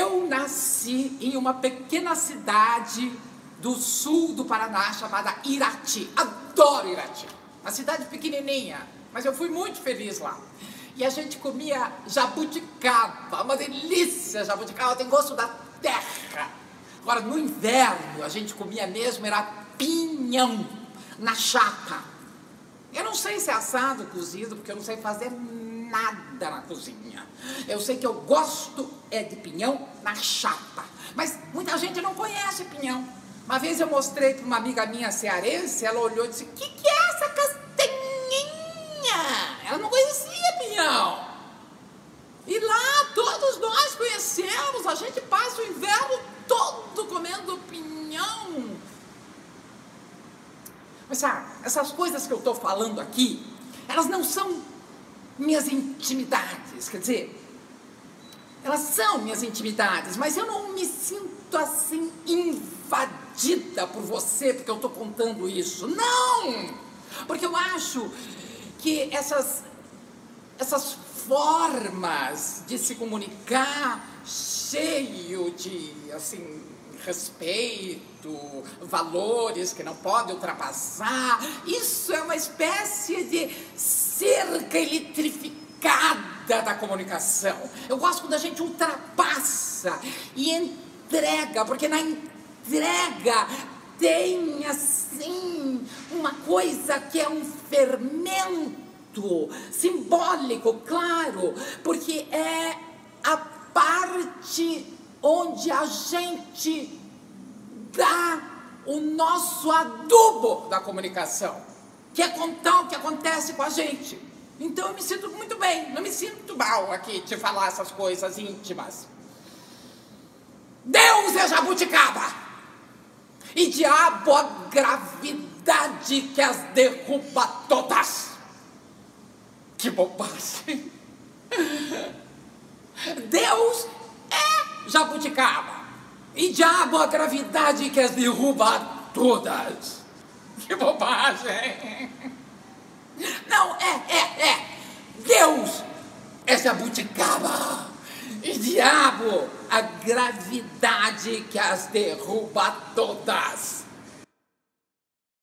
Eu nasci em uma pequena cidade do sul do Paraná chamada Irati. Adoro Irati. Uma cidade pequenininha, mas eu fui muito feliz lá. E a gente comia jabuticaba, uma delícia jabuticaba, tem gosto da terra. Agora, no inverno, a gente comia mesmo, era pinhão na chapa. Eu não sei se é assado, cozido, porque eu não sei fazer nada na cozinha. Eu sei que eu gosto é de pinhão na chapa. Mas muita gente não conhece pinhão. Uma vez eu mostrei para uma amiga minha cearense, ela olhou e disse: O que, que é essa castanhinha? Ela não conhecia pinhão. E lá todos nós conhecemos, a gente passa o inverno todo comendo pinhão. Mas sabe, essas coisas que eu estou falando aqui, elas não são minhas intimidades, quer dizer, elas são minhas intimidades, mas eu não me sinto assim invadida por você porque eu estou contando isso. Não! Porque eu acho que essas, essas formas de se comunicar cheio de assim respeito, valores que não podem ultrapassar. Isso é uma espécie de cerca eletrificada da comunicação. Eu gosto quando a gente ultrapassa e entrega, porque na entrega tem assim uma coisa que é um fermento simbólico, claro, porque é a parte onde a gente dá o nosso adubo da comunicação, que é contar o que acontece com a gente. Então eu me sinto muito bem, não me sinto mal aqui de falar essas coisas íntimas. Deus é jabuticaba e diabo a gravidade que as derruba todas. Que bobagem! Deus é jabuticaba. E diabo a gravidade que as derruba todas. Que bobagem! Não, é, é, é. Deus é jabuticaba. E diabo a gravidade que as derruba todas.